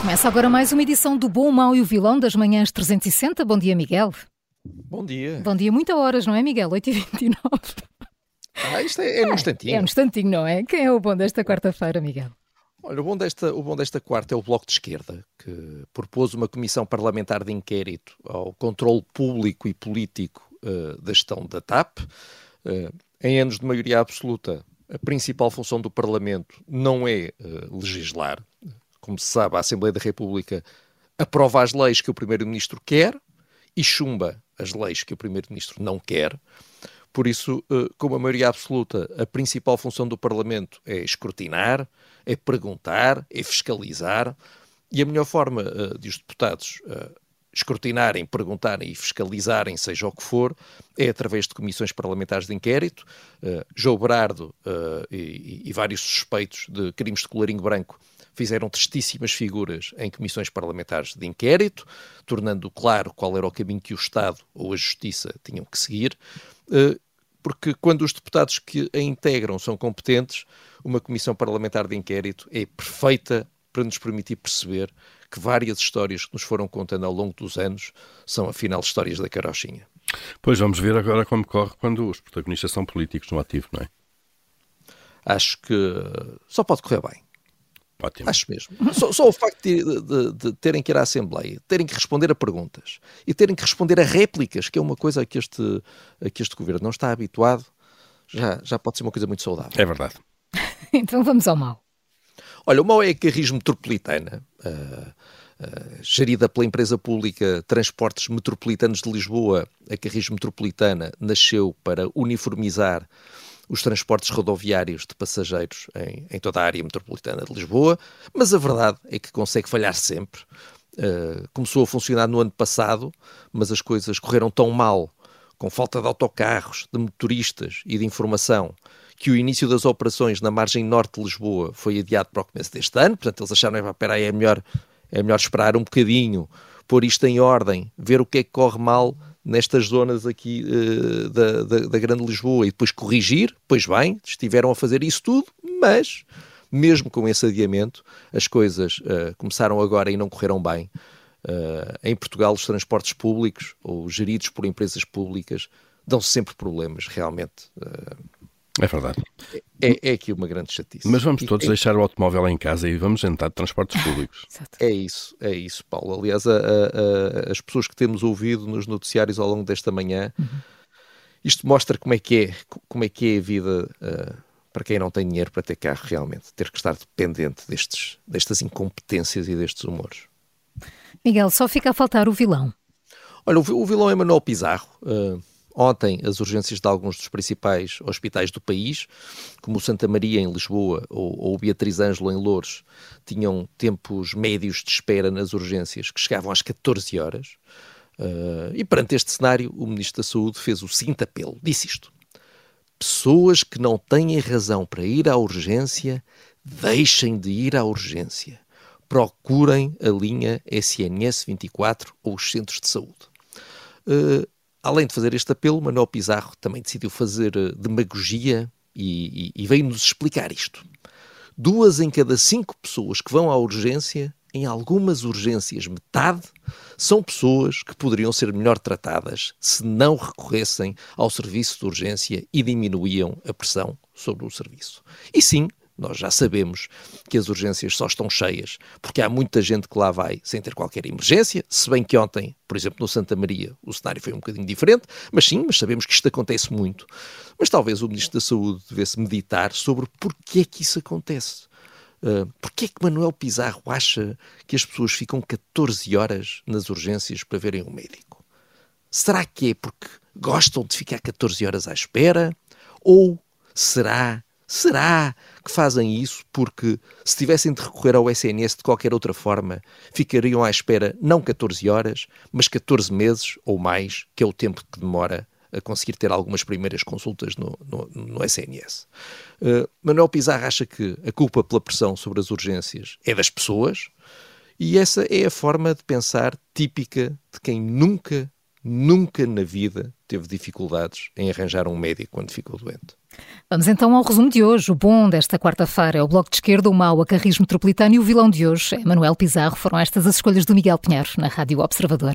Começa agora mais uma edição do Bom, Mau e o Vilão das Manhãs 360. Bom dia, Miguel. Bom dia. Bom dia, muitas horas, não é, Miguel? 8h29. Ah, isto é, é num instantinho. É um instantinho, não é? Quem é o bom desta quarta-feira, Miguel? Olha, o bom, desta, o bom desta quarta é o Bloco de Esquerda, que propôs uma comissão parlamentar de inquérito ao controle público e político uh, da gestão da TAP. Uh, em anos de maioria absoluta, a principal função do Parlamento não é uh, legislar, como se sabe, a Assembleia da República aprova as leis que o Primeiro-Ministro quer e chumba as leis que o Primeiro-Ministro não quer. Por isso, eh, como a maioria absoluta, a principal função do Parlamento é escrutinar, é perguntar, é fiscalizar, e a melhor forma uh, de os deputados uh, escrutinarem, perguntarem e fiscalizarem, seja o que for, é através de comissões parlamentares de inquérito. João Berardo e, e, vários suspeitos de crimes de colarinho branco fizeram tristíssimas figuras em comissões parlamentares de inquérito, tornando claro qual era o caminho que o Estado ou a Justiça tinham que seguir, eh, porque quando os deputados que a integram são competentes, uma comissão parlamentar de inquérito é perfeita para nos permitir perceber que várias histórias que nos foram contando ao longo dos anos são, afinal, histórias da carochinha. Pois vamos ver agora como corre quando os protagonistas são políticos no ativo, não é? Acho que só pode correr bem. Ótimo. Acho mesmo. Só, só o facto de, de, de, terem que ir à Assembleia, terem que responder a perguntas e terem que responder a réplicas, que é uma coisa a que este, a que este governo não está habituado, já, já pode ser uma coisa muito saudável. É verdade. então vamos ao mal. Olha, o mal é a Carris Metropolitana, uh, uh, gerida pela empresa pública Transportes Metropolitanos de Lisboa. A Carris Metropolitana nasceu para uniformizar os transportes rodoviários de passageiros em, em, toda a área metropolitana de Lisboa, mas a verdade é que consegue falhar sempre. Uh, começou a funcionar no ano passado, mas as coisas correram tão mal, com falta de autocarros, de motoristas e de informação, que o início das operações na margem norte de Lisboa foi adiado para o começo deste ano. Portanto, eles acharam, espera aí, é melhor, é melhor esperar um bocadinho, pôr isto em ordem, ver o que é que corre mal nestas zonas aqui uh, da, da, da, Grande Lisboa e depois corrigir, pois bem, estiveram a fazer isso tudo, mas mesmo com esse adiamento, as coisas uh, começaram agora e não correram bem. Uh, em Portugal, os transportes públicos ou geridos por empresas públicas dão -se sempre problemas, realmente. É verdade. É, é, aqui uma grande chatice. Mas vamos todos é... deixar o automóvel em casa e vamos entrar de transportes públicos. é isso, é isso, Paulo. Aliás, a, a, a, as pessoas que temos ouvido nos noticiários ao longo desta manhã, uhum. isto mostra como é que é, como é, que é a vida uh, para quem não tem dinheiro para ter carro realmente, ter que estar dependente destes, destas incompetências e destes humores. Miguel, só fica a faltar o vilão. Olha, o, o vilão é Manuel Pizarro. Uh, Ontem, as urgências de alguns dos principais hospitais do país, como o Santa Maria em Lisboa ou, o Beatriz Ângelo em Louros, tinham tempos médios de espera nas urgências que chegavam às 14 horas. Uh, e perante este cenário, o Ministro da Saúde fez o seguinte apelo: disse isto. Pessoas que não têm razão para ir à urgência, deixem de ir à urgência. Procurem a linha SNS 24 ou os centros de saúde. Uh, Além de fazer este apelo, Manuel Pizarro também decidiu fazer eh, demagogia e, e, e veio-nos explicar isto. Duas em cada cinco pessoas que vão à urgência, em algumas urgências metade, são pessoas que poderiam ser melhor tratadas se não recorressem ao serviço de urgência e diminuíam a pressão sobre o serviço. E sim, nós já sabemos que as urgências só estão cheias porque há muita gente que lá vai sem ter qualquer emergência, se bem que ontem, por exemplo, no Santa Maria, o cenário foi um bocadinho diferente, mas sim, mas sabemos que isto acontece muito. Mas talvez o Ministro da Saúde devesse meditar sobre porquê é que isso acontece. Uh, porquê é que Manuel Pizarro acha que as pessoas ficam 14 horas nas urgências para verem um médico? Será que é porque gostam de ficar 14 horas à espera? Ou será, será que fazem isso porque se tivessem de recorrer ao SNS de qualquer outra forma, ficariam à espera não 14 horas, mas 14 meses ou mais, que é o tempo que demora a conseguir ter algumas primeiras consultas no, no, no SNS. Uh, Manuel Pizarro acha que a culpa pela pressão sobre as urgências é das pessoas e essa é a forma de pensar típica de quem nunca, nunca na vida teve dificuldades em arranjar um médico quando ficou doente. Vamos então ao resumo de hoje. O bom desta quarta-feira é o Bloco de Esquerda, o mau, a Carris Metropolitano e o vilão de hoje é Manuel Pizarro. Foram estas as escolhas do Miguel Pinheiro na Rádio Observador.